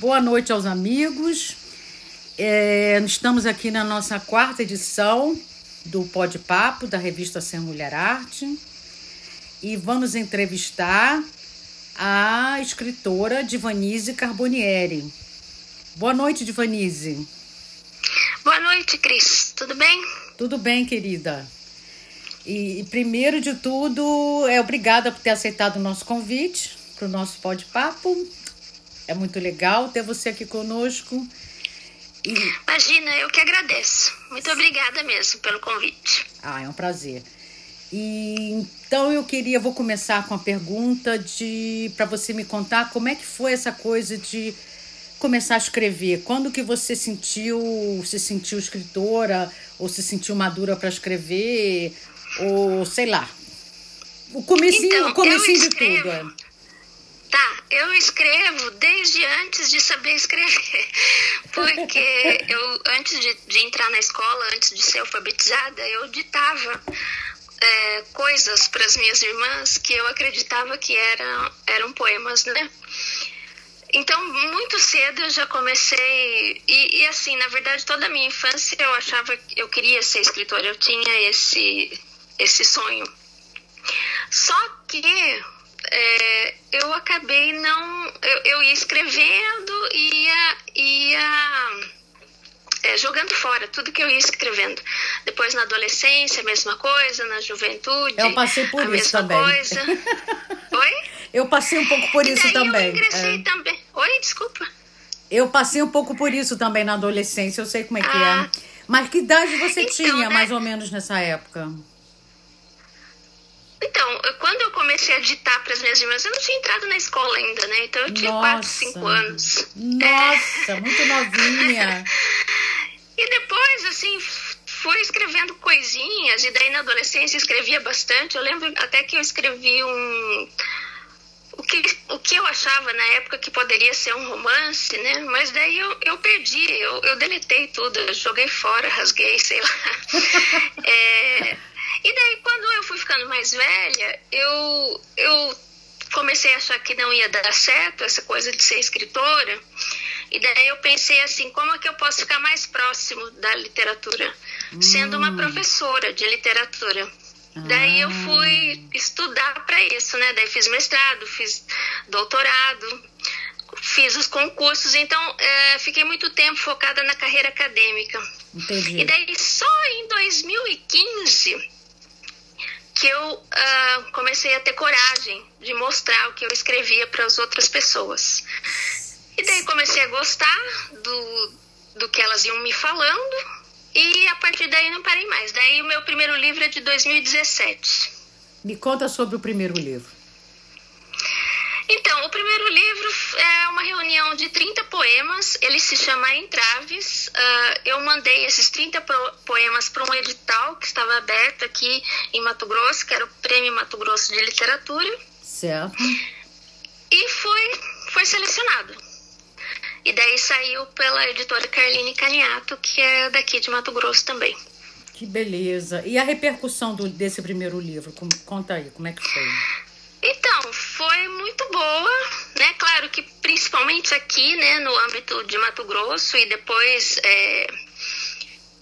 Boa noite aos amigos. É, estamos aqui na nossa quarta edição do Pode Papo, da revista Sem Mulher Arte. E vamos entrevistar a escritora Divanise Carbonieri. Boa noite, Divanise. Boa noite, Cris. Tudo bem? Tudo bem, querida. E, e primeiro de tudo, é obrigada por ter aceitado o nosso convite para o nosso Pode Papo. É muito legal ter você aqui conosco. E... Imagina, eu que agradeço. Muito obrigada mesmo pelo convite. Ah, é um prazer. E então eu queria, vou começar com a pergunta de para você me contar como é que foi essa coisa de começar a escrever. Quando que você sentiu, se sentiu escritora ou se sentiu madura para escrever ou sei lá. O comecinho, então, o comecinho de tudo. É. Eu escrevo desde antes de saber escrever. Porque eu, antes de, de entrar na escola, antes de ser alfabetizada, eu ditava é, coisas para as minhas irmãs que eu acreditava que eram, eram poemas, né? Então, muito cedo eu já comecei. E, e, assim, na verdade, toda a minha infância eu achava que eu queria ser escritora, eu tinha esse, esse sonho. Só que é, eu acabei não. Eu, eu ia escrevendo e ia, ia é, jogando fora tudo que eu ia escrevendo. Depois na adolescência, a mesma coisa, na juventude. Eu passei por isso também. Coisa. Oi? Eu passei um pouco por e isso também. Eu ingressei é. também. Oi, desculpa. Eu passei um pouco por isso também na adolescência, eu sei como é que é. ah. é. Mas que idade você então, tinha, né? mais ou menos, nessa época? Então, quando eu comecei a ditar para as minhas irmãs, eu não tinha entrado na escola ainda, né? Então eu tinha 4, 5 anos. Nossa, é. muito novinha. e depois, assim, fui escrevendo coisinhas, e daí na adolescência escrevia bastante. Eu lembro até que eu escrevi um. O que, o que eu achava na época que poderia ser um romance, né? Mas daí eu, eu perdi, eu, eu deletei tudo, eu joguei fora, rasguei, sei lá. é, e daí, quando eu fui ficando mais velha, eu, eu comecei a achar que não ia dar certo essa coisa de ser escritora. E daí eu pensei assim, como é que eu posso ficar mais próximo da literatura? Hum. Sendo uma hum. professora de literatura. Ah. Daí eu fui estudar para isso, né? Daí fiz mestrado, fiz doutorado, fiz os concursos, então é, fiquei muito tempo focada na carreira acadêmica. Entendi. E daí só em 2015 que eu uh, comecei a ter coragem de mostrar o que eu escrevia para as outras pessoas. E daí comecei a gostar do, do que elas iam me falando e a partir daí não parei mais. Daí o meu primeiro livro é de 2017. Me conta sobre o primeiro livro. Então, o primeiro livro é uma reunião de 30 poemas, ele se chama Entraves. Uh, eu mandei esses 30 poemas para um edital que estava aberto aqui em Mato Grosso, que era o Prêmio Mato Grosso de Literatura. Certo. E foi, foi selecionado. E daí saiu pela editora Carline Caniato, que é daqui de Mato Grosso também. Que beleza. E a repercussão do, desse primeiro livro? Conta aí, como é que foi? Então, foi muito boa, né? Claro que principalmente aqui, né, no âmbito de Mato Grosso e depois é,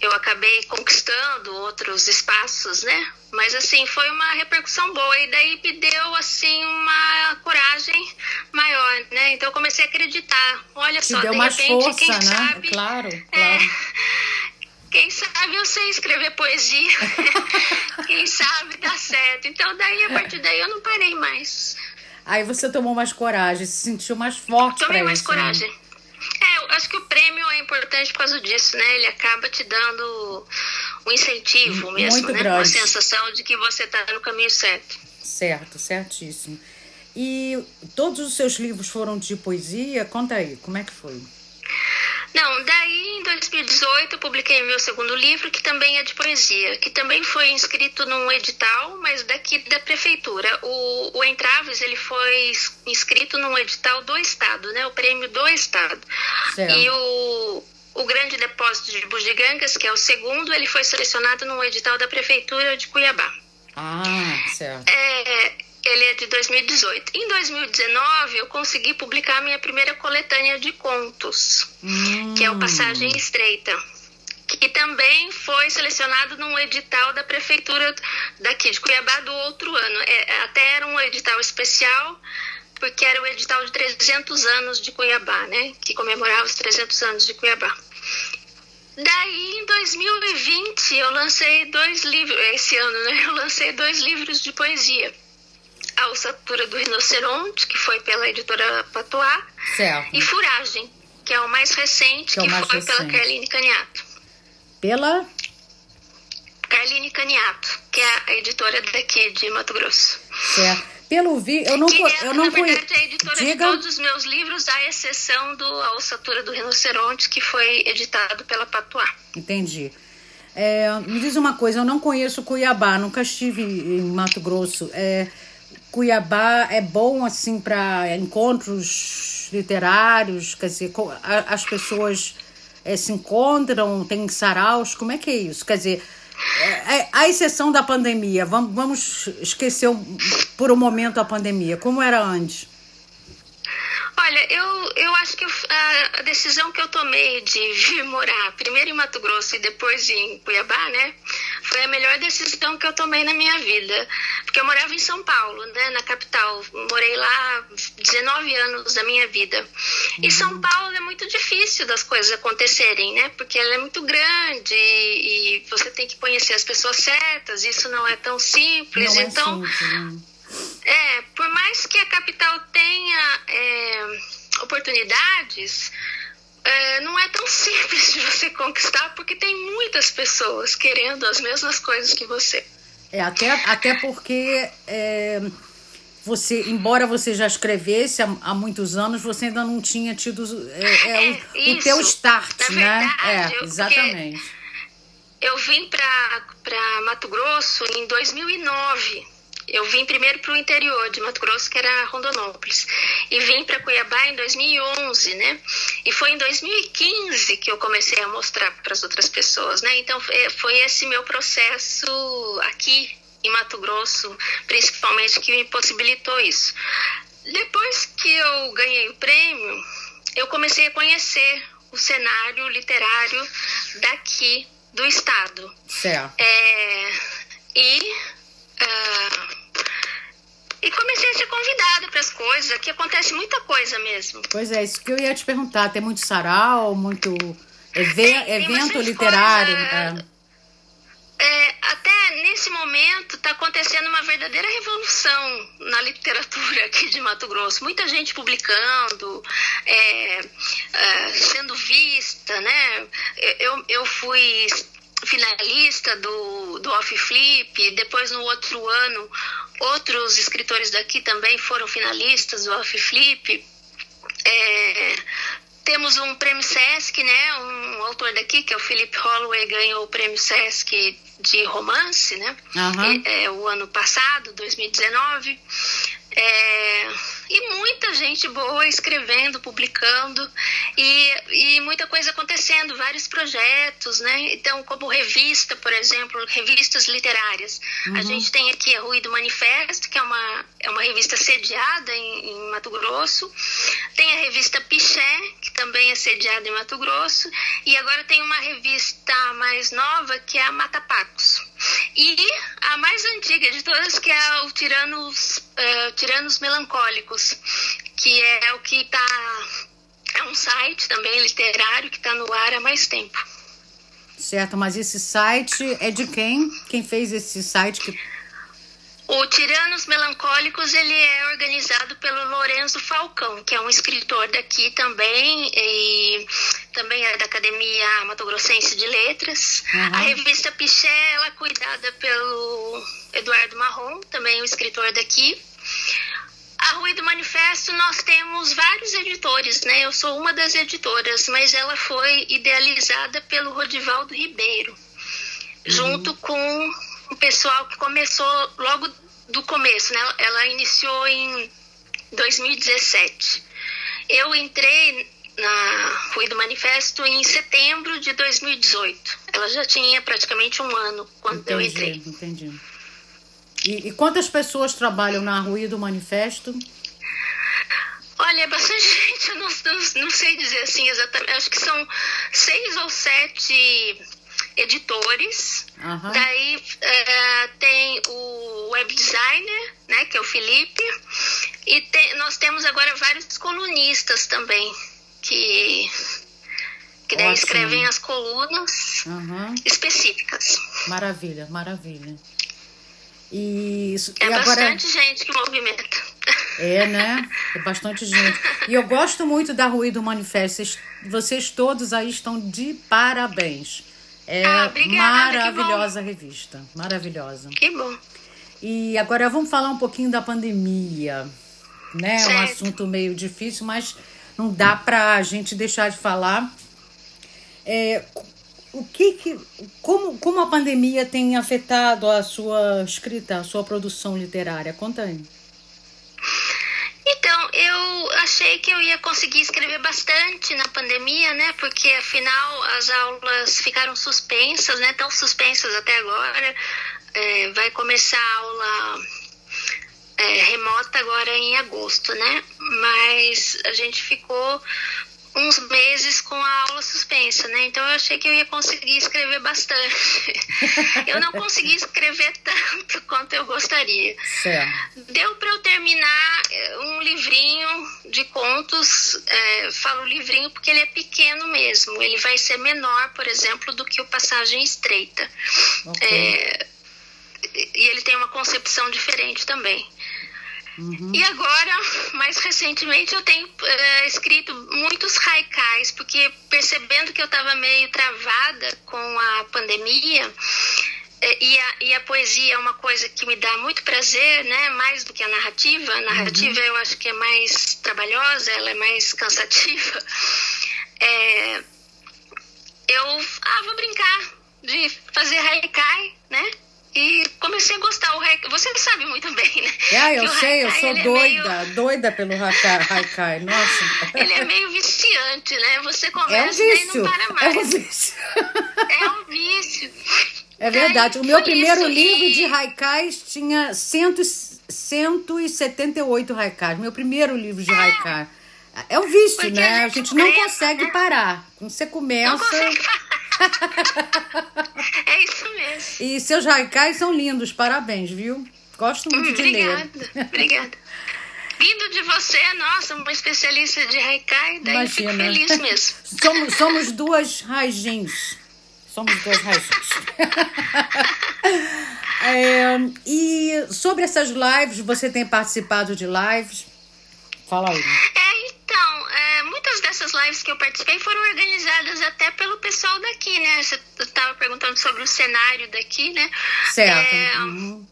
eu acabei conquistando outros espaços, né? Mas assim, foi uma repercussão boa e daí me deu assim uma coragem maior, né? Então eu comecei a acreditar. Olha Te só, deu de mais repente, força, quem né? sabe. Claro, é, claro. É, quem sabe eu sei escrever poesia. quem sabe dá certo. Então daí, a partir daí, eu não parei mais. Aí você tomou mais coragem, se sentiu mais forte Tomei mais isso, coragem. Né? É, eu acho que o prêmio é importante por causa disso, né? Ele acaba te dando um incentivo mesmo, Muito né? grande. Uma sensação de que você está no caminho certo. Certo, certíssimo. E todos os seus livros foram de poesia? Conta aí, como é que foi? Não, daí em 2018 eu publiquei meu segundo livro, que também é de poesia, que também foi inscrito num edital, mas daqui da prefeitura. O, o Entraves, ele foi inscrito num edital do Estado, né? O prêmio do Estado. Certo. E o, o Grande Depósito de Bugigangas, que é o segundo, ele foi selecionado num edital da prefeitura de Cuiabá. Ah, certo. É, Ele é de 2018. Em 2019, eu consegui publicar minha primeira coletânea de contos, hum. que é o Passagem Estreita, que também foi selecionado num edital da prefeitura daqui de Cuiabá do outro ano. É, até era um edital especial, porque era o edital de 300 anos de Cuiabá, né? Que comemorava os 300 anos de Cuiabá. Daí, em 2020, eu lancei dois livros, esse ano, né? Eu lancei dois livros de poesia a Ossatura do Rinoceronte, que foi pela editora Patois, certo. e Furagem, que é o mais recente, que, é que mais foi recente. pela Carline Caniato. Pela? Carline Caniato, que é a editora daqui de Mato Grosso. Certo. Pelo vi, eu não que é, eu não na verdade, é a editora Diga. de todos os meus livros, à exceção do A Ossatura do Rinoceronte, que foi editado pela Patois. Entendi. É, me diz uma coisa, eu não conheço Cuiabá, nunca estive em Mato Grosso. É, Cuiabá é bom assim para encontros literários, quer dizer, as pessoas é, se encontram, tem saraus, como é que é isso? Quer dizer, é, é, a exceção da pandemia, vamos, vamos esquecer por um momento a pandemia, como era antes? Olha, eu, eu acho que a decisão que eu tomei de vir morar primeiro em Mato Grosso e depois em Cuiabá, né, foi a melhor decisão que eu tomei na minha vida. Porque eu morava em São Paulo, né, na capital. Morei lá 19 anos da minha vida. E uhum. São Paulo é muito difícil das coisas acontecerem, né, porque ela é muito grande e, e você tem que conhecer as pessoas certas. Isso não é tão simples. Não é então. É simples, né? É, por mais que a capital tenha é, oportunidades, é, não é tão simples de você conquistar, porque tem muitas pessoas querendo as mesmas coisas que você. É, até, até porque é, você, embora você já escrevesse há, há, muitos anos, você ainda não tinha tido é, é, o, isso, o teu start, né? Verdade, é, exatamente. Eu vim para Mato Grosso em 2009 eu vim primeiro para o interior de Mato Grosso, que era Rondonópolis, e vim para Cuiabá em 2011, né? E foi em 2015 que eu comecei a mostrar para as outras pessoas, né? Então foi esse meu processo aqui em Mato Grosso, principalmente, que me possibilitou isso. Depois que eu ganhei o prêmio, eu comecei a conhecer o cenário literário daqui do estado. Certo. É, e uh, e comecei a ser convidada para as coisas. Aqui acontece muita coisa mesmo. Pois é, isso que eu ia te perguntar. Tem muito sarau, muito evento, evento literário. Coisa, é. É, até nesse momento está acontecendo uma verdadeira revolução na literatura aqui de Mato Grosso. Muita gente publicando, é, é sendo vista, né? Eu, eu fui finalista do, do Off Flip, depois no outro ano outros escritores daqui também foram finalistas do Off Flip. É, temos um prêmio Sesc, né? Um autor daqui, que é o Philip Holloway, ganhou o prêmio Sesc de romance, né? Uhum. É, é, o ano passado, 2019. É, e muita gente boa escrevendo, publicando e, e muita coisa acontecendo, vários projetos, né? Então, como revista, por exemplo, revistas literárias. Uhum. A gente tem aqui a Ruído Manifesto, que é uma, é uma revista sediada em, em Mato Grosso. Tem a revista Piché, que também é sediada em Mato Grosso. E agora tem uma revista mais nova, que é a Matapacos. E a mais antiga de todas, que é o Tiranos, uh, Tiranos Melancólicos, que é o que está. É um site também literário que está no ar há mais tempo. Certo, mas esse site é de quem? Quem fez esse site? Que... O Tiranos Melancólicos ele é organizado pelo Lorenzo Falcão, que é um escritor daqui também e também é da Academia Mato Grossense de Letras. Uhum. A revista Piché ela é cuidada pelo Eduardo Marrom, também um escritor daqui. A Ruído Manifesto nós temos vários editores, né? Eu sou uma das editoras, mas ela foi idealizada pelo Rodivaldo Ribeiro, uhum. junto com o pessoal que começou logo do começo, né? Ela iniciou em 2017. Eu entrei na Rui do Manifesto em setembro de 2018. Ela já tinha praticamente um ano quando entendi, eu entrei. Entendi. E, e quantas pessoas trabalham na Rui do Manifesto? Olha, é bastante gente, eu não, não, não, sei dizer assim exatamente. Acho que são seis ou sete editores. Uhum. Daí é, tem o web designer, né, que é o Felipe. E tem, nós temos agora vários colunistas também, que, que daí Ótimo. escrevem as colunas uhum. específicas. Maravilha, maravilha. E, é e bastante agora... gente que movimenta. É, né? É bastante gente. E eu gosto muito da Ruído Manifesto. Vocês todos aí estão de parabéns. É ah, obrigada, maravilhosa revista. Maravilhosa. Que bom. E agora vamos falar um pouquinho da pandemia. Né? É um assunto meio difícil, mas não dá para a gente deixar de falar. É, o que, que como, como a pandemia tem afetado a sua escrita, a sua produção literária? Conta aí. Eu achei que eu ia conseguir escrever bastante na pandemia, né? Porque afinal as aulas ficaram suspensas, né? Tão suspensas até agora. É, vai começar a aula é, remota agora em agosto, né? Mas a gente ficou uns meses com a aula suspensa, né? Então eu achei que eu ia conseguir escrever bastante. eu não consegui escrever tanto quanto eu gostaria. Certo. Deu para eu terminar eh, um livrinho de contos. É, falo livrinho porque ele é pequeno mesmo. Ele vai ser menor, por exemplo, do que o Passagem Estreita. Okay. É, e ele tem uma concepção diferente também. Uhum. E agora, mais recentemente, eu tenho uh, escrito muitos haikais, porque percebendo que eu estava meio travada com a pandemia, eh, e a, e a, poesia é uma coisa que me dá muito prazer, né? Mais do que a narrativa. A narrativa uhum. eu acho que é mais trabalhosa, ela é mais cansativa. É, eu ah, vou brincar de fazer haikai, né? E comecei a gostar. O haikai, você sabe muito bem, né? Ah, eu sei, eu sou doida, é meio... doida pelo haikai, nossa. Ele é meio viciante, né? Você começa é um vício. e não para mais. É um vício. É um vício. É verdade. o meu primeiro livro e... de haikais tinha cento, 178 haikais. Meu primeiro livro de é. haikai. É um vício, Porque né? A gente, a gente não consegue né? parar. Quando você começa. Não consegue parar. É isso mesmo. E seus haikais são lindos, parabéns, viu? Gosto muito hum, de obrigada, ler. Obrigada. Vindo de você, nossa, uma especialista de haikai, daí Imagina. eu fico feliz mesmo. Somos, somos duas raijins. Somos duas raijins. é, e sobre essas lives, você tem participado de lives? Fala aí. É, então, é, muitas dessas lives que eu participei foram organizadas até pelo pessoal daqui, né? Você estava perguntando sobre o cenário daqui, né? Certo. É, uhum.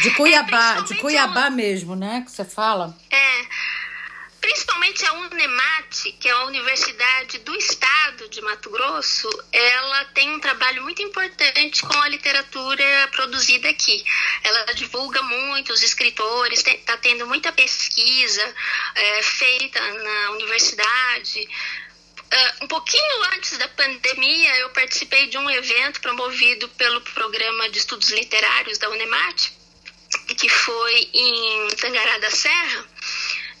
De Cuiabá, é, de Cuiabá mesmo, né? Que você fala. É. Principalmente a Unemat, que é a Universidade do Estado de Mato Grosso, ela tem um trabalho muito importante com a literatura produzida aqui. Ela divulga muito os escritores, está tendo muita pesquisa é, feita na universidade. Uh, um pouquinho antes da pandemia, eu participei de um evento promovido pelo Programa de Estudos Literários da Unemat, que foi em Tangará da Serra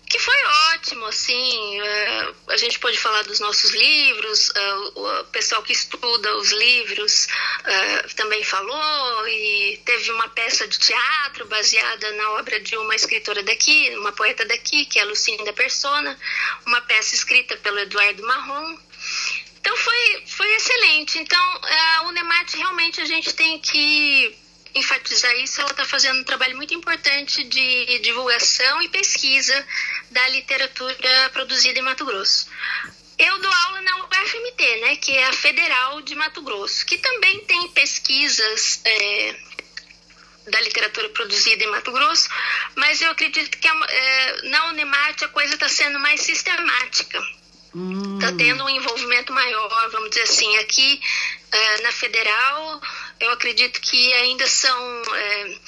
que foi ótimo, assim, uh, a gente pôde falar dos nossos livros, uh, o pessoal que estuda os livros uh, também falou, e teve uma peça de teatro baseada na obra de uma escritora daqui, uma poeta daqui, que é a Lucinda Persona, uma peça escrita pelo Eduardo Marrom. Então foi, foi excelente. Então, a Unemat realmente a gente tem que enfatizar isso, ela está fazendo um trabalho muito importante de divulgação e pesquisa da literatura produzida em Mato Grosso. Eu dou aula na UFMT, né, que é a Federal de Mato Grosso, que também tem pesquisas é, da literatura produzida em Mato Grosso, mas eu acredito que é, na Unemat a coisa está sendo mais sistemática. Está hum. tendo um envolvimento maior, vamos dizer assim. Aqui é, na Federal, eu acredito que ainda são. É,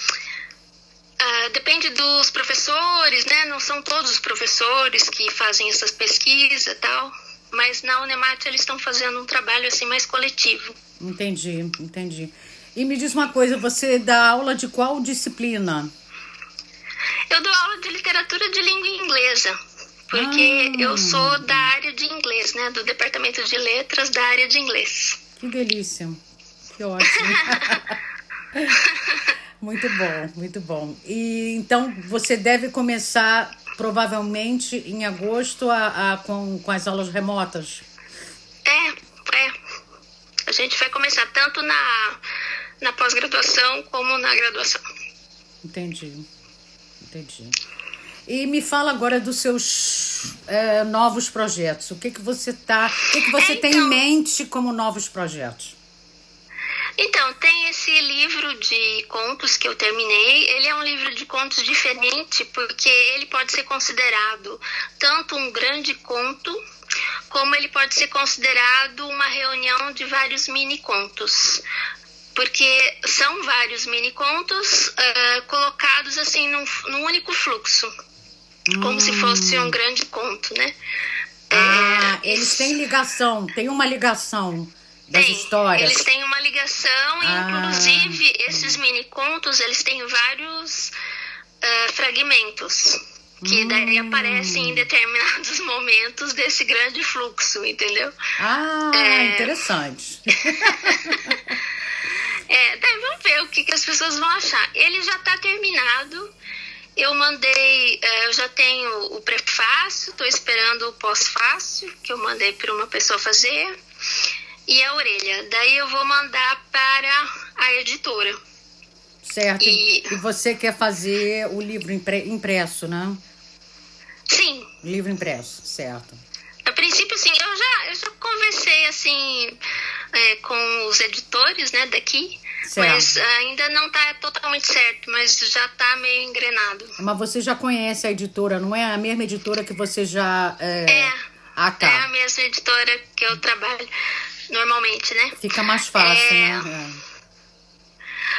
Uh, depende dos professores, né? Não são todos os professores que fazem essas pesquisas e tal, mas na Unemat eles estão fazendo um trabalho assim mais coletivo. Entendi, entendi. E me diz uma coisa, você dá aula de qual disciplina? Eu dou aula de literatura de língua inglesa, porque ah. eu sou da área de inglês, né? Do departamento de letras da área de inglês. Que delícia. Que ótimo. muito bom, muito bom. E então você deve começar provavelmente em agosto a, a com, com as aulas remotas. É, é. A gente vai começar tanto na, na pós-graduação como na graduação. Entendi. Entendi. E me fala agora dos seus é, novos projetos. O que que você tá, o que que você então, tem em então- mente como novos projetos? Então, tem esse livro de contos que eu terminei. Ele é um livro de contos diferente porque ele pode ser considerado tanto um grande conto como ele pode ser considerado uma reunião de vários mini contos porque são vários mini contos uh, colocados assim num, num único fluxo, hum. como se fosse um hum. grande conto, né? Ah, é, eles têm ligação, tem uma ligação das tem, histórias. Eles têm uma ligação, ah. inclusive esses mini contos eles têm vários uh, fragmentos que hum. daí aparecem em determinados momentos desse grande fluxo, entendeu? Ah, é... interessante. É, daí vamos ver o que, que as pessoas vão achar. Ele já está terminado. Eu mandei, eu já tenho o prefácio, estou esperando o pós-fácil, que eu mandei para uma pessoa fazer, e a orelha. Daí eu vou mandar para a editora. Certo. E, e você quer fazer o livro impresso, né? Sim. Livro impresso, certo. A princípio, sim. Eu já, eu já conversei, assim, é, com os editores né, daqui, certo. mas ainda não está totalmente certo, mas já está meio engrenado. Mas você já conhece a editora, não é a mesma editora que você já. É, é, ah, tá. é a mesma editora que eu trabalho normalmente, né? Fica mais fácil, é... né? É.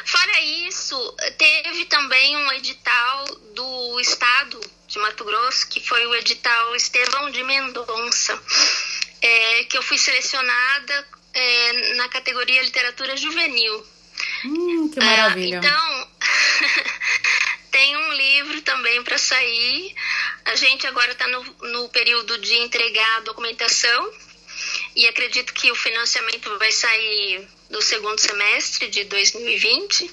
Fora isso, teve também um edital do estado de Mato Grosso, que foi o edital Estevão de Mendonça, é, que eu fui selecionada é, na categoria literatura juvenil. Hum, que maravilha. Ah, então, tem um livro também para sair. A gente agora está no, no período de entregar a documentação e acredito que o financiamento vai sair do segundo semestre de 2020,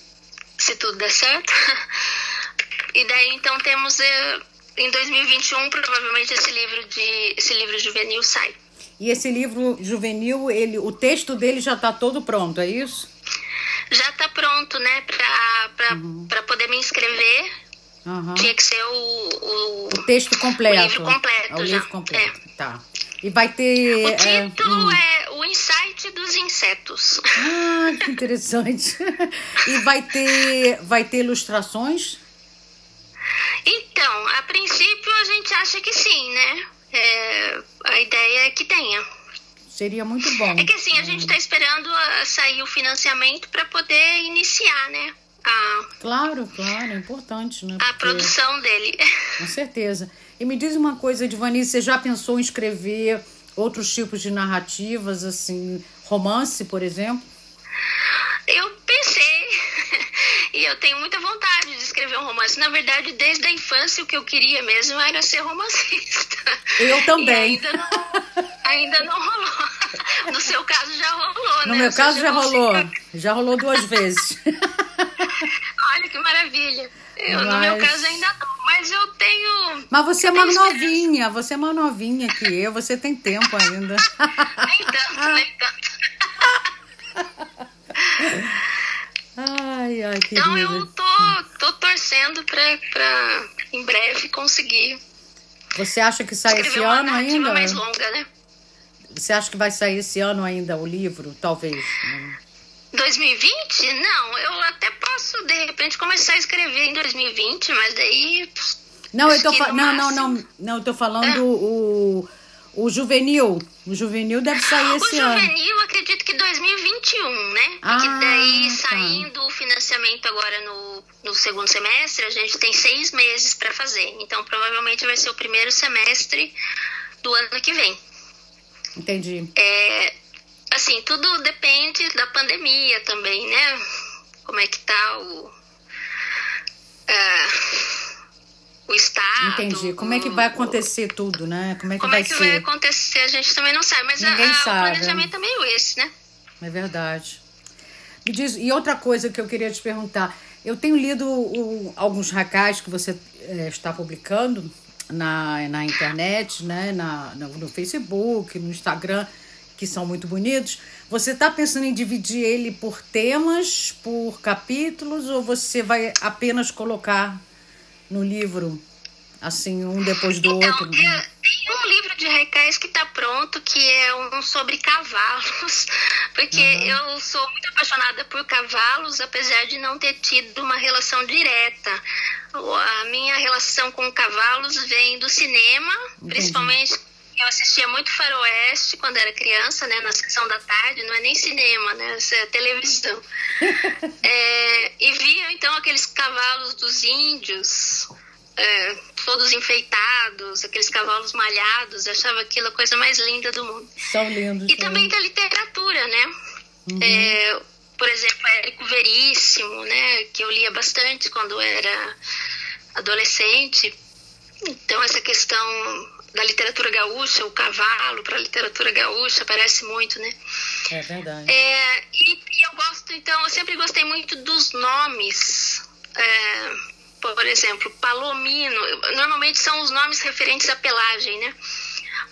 se tudo der certo. E daí então temos eh, em 2021 provavelmente esse livro de esse livro juvenil sai. E esse livro juvenil, ele, o texto dele já está todo pronto, é isso? Já está pronto, né? Para uhum. poder me inscrever. Uhum. Tinha que ser o, o, o texto completo. O livro completo. É o livro completo. É. Tá. E vai ter. O é, título é, é O Insight dos Insetos. Ah, que interessante. e vai ter, vai ter ilustrações? Então, a princípio a gente acha que sim, né? É, a ideia é que tenha. Seria muito bom. É que assim, a gente está esperando a sair o financiamento para poder iniciar, né? Claro, claro, é importante, né? A produção dele. Com certeza. E me diz uma coisa, Divani, você já pensou em escrever outros tipos de narrativas, assim, romance, por exemplo? Eu pensei, e eu tenho muita vontade de escrever um romance. Na verdade, desde a infância, o que eu queria mesmo era ser romancista. Eu também. Ainda não, ainda não, rolou. No seu caso, já rolou, no né? meu caso, já rolou. Já rolou duas vezes. Olha que maravilha. Eu, mas... No meu caso, ainda não. Mas eu tenho. Mas você é mais novinha. Você é mais novinha que eu. Você tem tempo ainda. nem tanto, nem tanto. Ai, ai. Então eu tô, tô torcendo pra, pra em breve conseguir. Você acha que sai esse ano ainda? mais longa, né? Você acha que vai sair esse ano ainda o livro? Talvez. 2020? Não, eu até posso de repente começar a escrever em 2020, mas daí. Não, eu tô fa... não, não, não, não, eu tô falando é. o o juvenil, o juvenil deve sair esse ano. O juvenil, acredito que 2021, né? Ah, Porque daí, tá. saindo o financiamento agora no, no segundo semestre, a gente tem seis meses para fazer. Então, provavelmente vai ser o primeiro semestre do ano que vem. Entendi. É, assim, tudo depende da pandemia também, né? como é que tá o. Uh, o Estado. Entendi. Como é que vai acontecer tudo, né? Como é que como vai é que vai acontecer? A gente também não sabe, mas a, Ninguém a, sabe. o planejamento é meio esse, né? É verdade. Me diz, e outra coisa que eu queria te perguntar. Eu tenho lido o, alguns racais que você é, está publicando na, na internet, né? Na, no, no Facebook, no Instagram, que são muito bonitos. Você está pensando em dividir ele por temas, por capítulos, ou você vai apenas colocar no livro, assim, um depois do então, outro? É, tem um livro de recais que está pronto, que é um sobre cavalos, porque uhum. eu sou muito apaixonada por cavalos, apesar de não ter tido uma relação direta. A minha relação com cavalos vem do cinema, Entendi. principalmente eu assistia muito faroeste quando era criança, né, na sessão da tarde, não é nem cinema, né, isso é televisão. é, e via então aqueles cavalos dos índios, é, todos enfeitados, aqueles cavalos malhados, eu achava aquilo a coisa mais linda do mundo. São lindos. E também da literatura, né? Uhum. É, por exemplo, Érico Veríssimo, né, que eu lia bastante quando era adolescente. Então essa questão da literatura gaúcha, o cavalo para a literatura gaúcha aparece muito, né? É verdade. É, e, e, eu gosto, então, eu sempre gostei muito dos nomes. É, por exemplo, Palomino, normalmente são os nomes referentes à pelagem, né?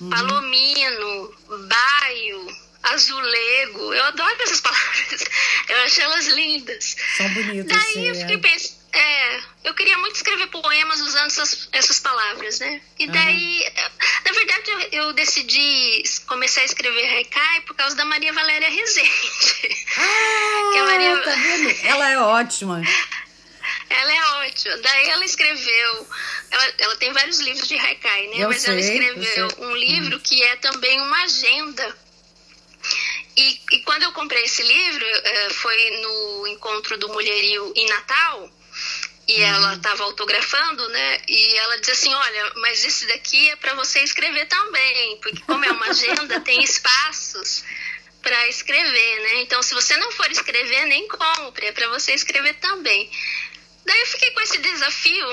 Uhum. Palomino, Baio, Azulego, eu adoro essas palavras, eu acho elas lindas. São bonitas. Daí sim, eu fiquei é. pensando, é, eu queria muito escrever poemas usando essas, essas palavras, né? E daí, uhum. Na verdade, eu, eu, decidi começar a escrever haikai por causa da Maria Valéria Rezende. Ah, que a Maria... tá vendo? Ela é ótima. Ela é ótima. Daí ela escreveu. Ela, ela tem vários livros de haikai, né? Eu Mas sei, ela escreveu um livro que é também uma agenda. E, e quando eu comprei esse livro, foi no encontro do Mulherio em Natal. E uhum. ela estava autografando, né? E ela disse assim: Olha, mas esse daqui é para você escrever também, porque, como é uma agenda, tem espaços para escrever, né? Então, se você não for escrever, nem compre, é para você escrever também. Daí eu fiquei com esse desafio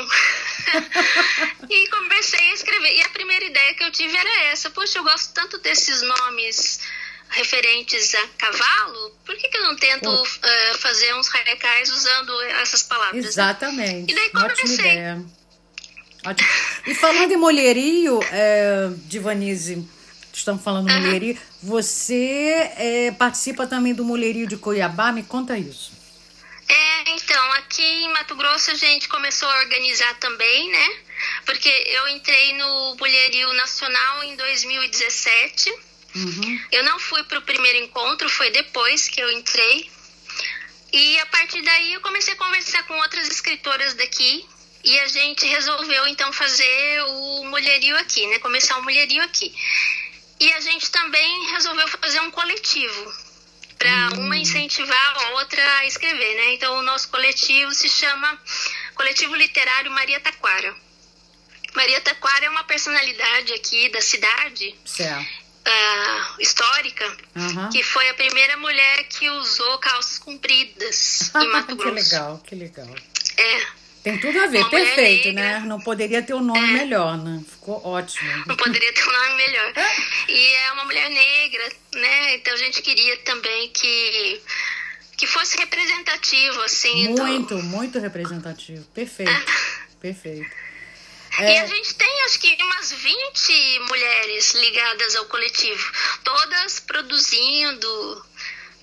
e comecei a escrever. E a primeira ideia que eu tive era essa: Poxa, eu gosto tanto desses nomes referentes a cavalo, por que, que eu não tento oh. uh, fazer uns recais usando essas palavras? Exatamente. Né? E daí comecei. Ótimo. E falando em mulherio, é, Divanise, estamos falando uhum. mulherio, você é, participa também do mulherio de Cuiabá, me conta isso. É, então, aqui em Mato Grosso a gente começou a organizar também, né? Porque eu entrei no Mulherio Nacional em 2017 Uhum. Eu não fui para o primeiro encontro, foi depois que eu entrei. E a partir daí eu comecei a conversar com outras escritoras daqui e a gente resolveu então fazer o mulherio aqui, né? Começar o mulherio aqui. E a gente também resolveu fazer um coletivo para Hum. uma incentivar a outra a escrever, né? Então o nosso coletivo se chama Coletivo Literário Maria Taquara. Maria Taquara é uma personalidade aqui da cidade Certo. Uh, histórica, Uhum. que foi a primeira mulher que usou calças compridas em Mato que Grosso. legal, que legal. É, Tem tudo a ver, Uma perfeito, negra. né? Não poderia ter um nome É. melhor, né? Ficou ótimo. não poderia ter um nome melhor. E é uma mulher negra, né? Então a gente queria também que que fosse representativo, assim. do- Muito, muito representativo. Perfeito, perfeito. E É, a gente tem acho que umas 20 mulheres ligadas ao coletivo, todas produzindo.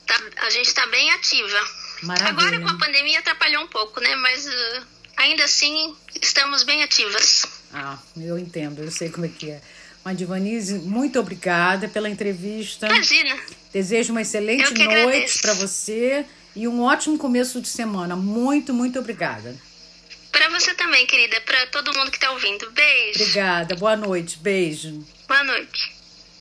Tá- a gente está bem ativa. Maravilha. Agora com a pandemia atrapalhou um pouco, né? Mas uh, ainda assim estamos bem ativas. Ah, eu entendo, eu sei como é que é. Mas, Divanise, muito obrigada pela entrevista. Imagina. Desejo uma excelente noite para você e um ótimo começo de semana. Muito, muito obrigada. Para você também, querida, para todo mundo que está ouvindo. Beijo. Obrigada, boa noite, beijo. Boa noite.